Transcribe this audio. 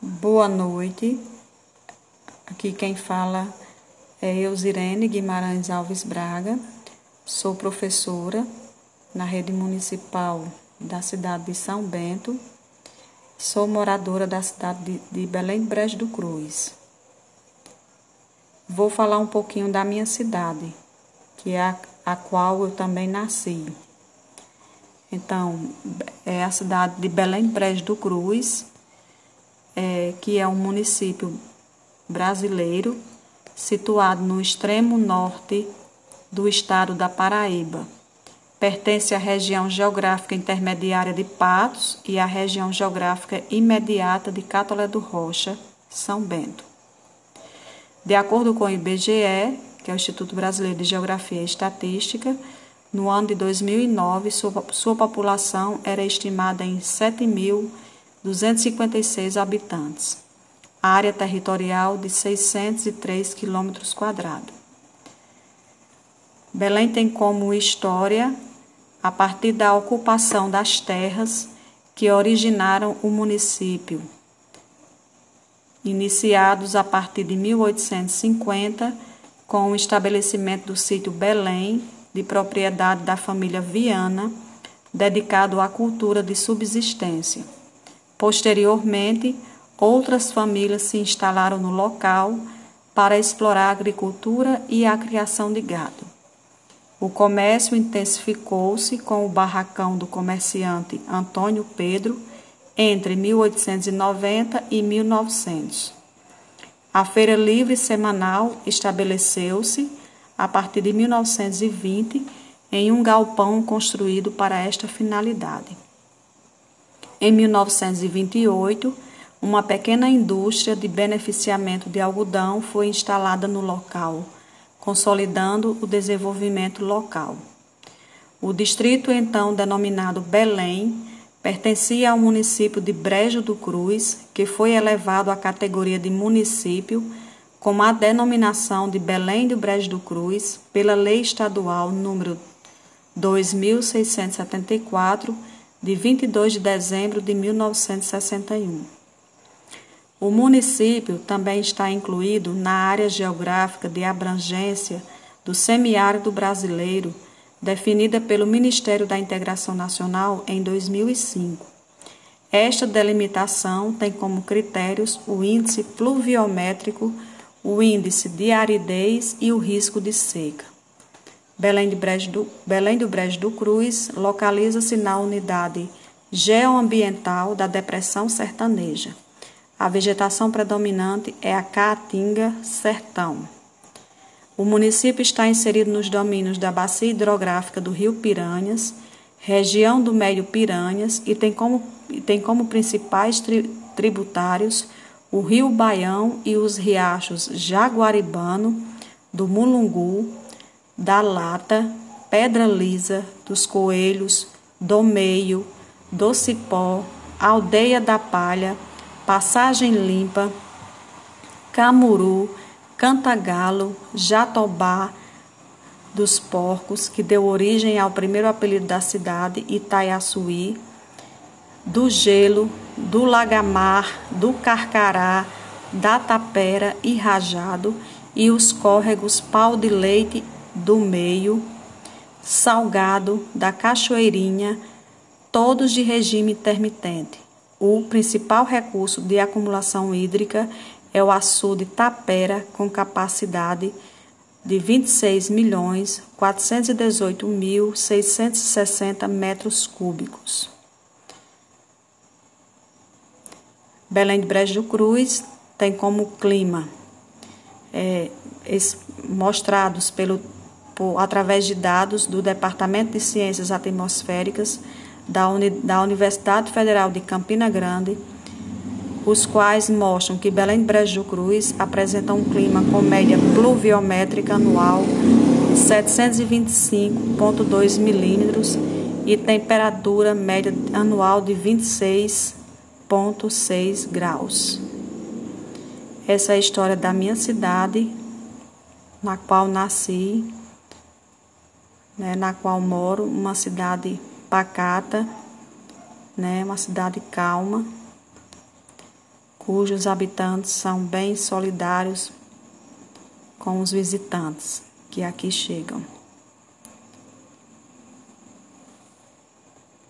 Boa noite. Aqui quem fala é Eusirene Guimarães Alves Braga. Sou professora na rede municipal da cidade de São Bento. Sou moradora da cidade de Belém Brejo do Cruz. Vou falar um pouquinho da minha cidade, que é a, a qual eu também nasci. Então, é a cidade de Belém Brejo do Cruz, é, que é um município brasileiro situado no extremo norte do estado da Paraíba. Pertence à região geográfica intermediária de Patos e à região geográfica imediata de Catolé do Rocha, São Bento. De acordo com o IBGE, que é o Instituto Brasileiro de Geografia e Estatística, no ano de 2009, sua, sua população era estimada em 7.256 habitantes, área territorial de 603 quilômetros quadrados. Belém tem como história a partir da ocupação das terras que originaram o município, iniciados a partir de 1850 com o estabelecimento do sítio Belém de propriedade da família Viana, dedicado à cultura de subsistência. Posteriormente, outras famílias se instalaram no local para explorar a agricultura e a criação de gado. O comércio intensificou-se com o barracão do comerciante Antônio Pedro entre 1890 e 1900. A feira livre semanal estabeleceu-se a partir de 1920 em um galpão construído para esta finalidade. Em 1928, uma pequena indústria de beneficiamento de algodão foi instalada no local, consolidando o desenvolvimento local. O distrito, então denominado Belém, pertencia ao município de Brejo do Cruz, que foi elevado à categoria de município com a denominação de Belém do Brejo do Cruz pela Lei Estadual número 2674 de 22 de dezembro de 1961. O município também está incluído na área geográfica de abrangência do semiárido brasileiro, definida pelo Ministério da Integração Nacional em 2005. Esta delimitação tem como critérios o índice pluviométrico o índice de aridez e o risco de seca. Belém, de Brejo do, Belém do Brejo do Cruz localiza-se na unidade geoambiental da Depressão Sertaneja. A vegetação predominante é a caatinga sertão. O município está inserido nos domínios da bacia hidrográfica do Rio Piranhas, região do Médio Piranhas e tem como, tem como principais tri, tributários o rio Baião e os riachos Jaguaribano, do Mulungu, da Lata, Pedra Lisa, dos Coelhos, do Meio, do Cipó, Aldeia da Palha, Passagem Limpa, Camuru, Cantagalo, Jatobá, dos Porcos, que deu origem ao primeiro apelido da cidade, Itaiaçuí, do Gelo, do Lagamar, do Carcará, da Tapera e Rajado, e os córregos Pau de Leite do Meio, Salgado, da Cachoeirinha, todos de regime intermitente. O principal recurso de acumulação hídrica é o açude Tapera, com capacidade de 26 milhões 418 mil 660 metros cúbicos. Belém de Brejo do Cruz tem como clima é, mostrados pelo, por, através de dados do Departamento de Ciências Atmosféricas da, Uni, da Universidade Federal de Campina Grande, os quais mostram que Belém Brejo Cruz apresenta um clima com média pluviométrica anual de 725,2 milímetros e temperatura média anual de 26 6 graus. Essa é a história da minha cidade, na qual nasci, né, na qual moro, uma cidade pacata, né, uma cidade calma, cujos habitantes são bem solidários com os visitantes que aqui chegam.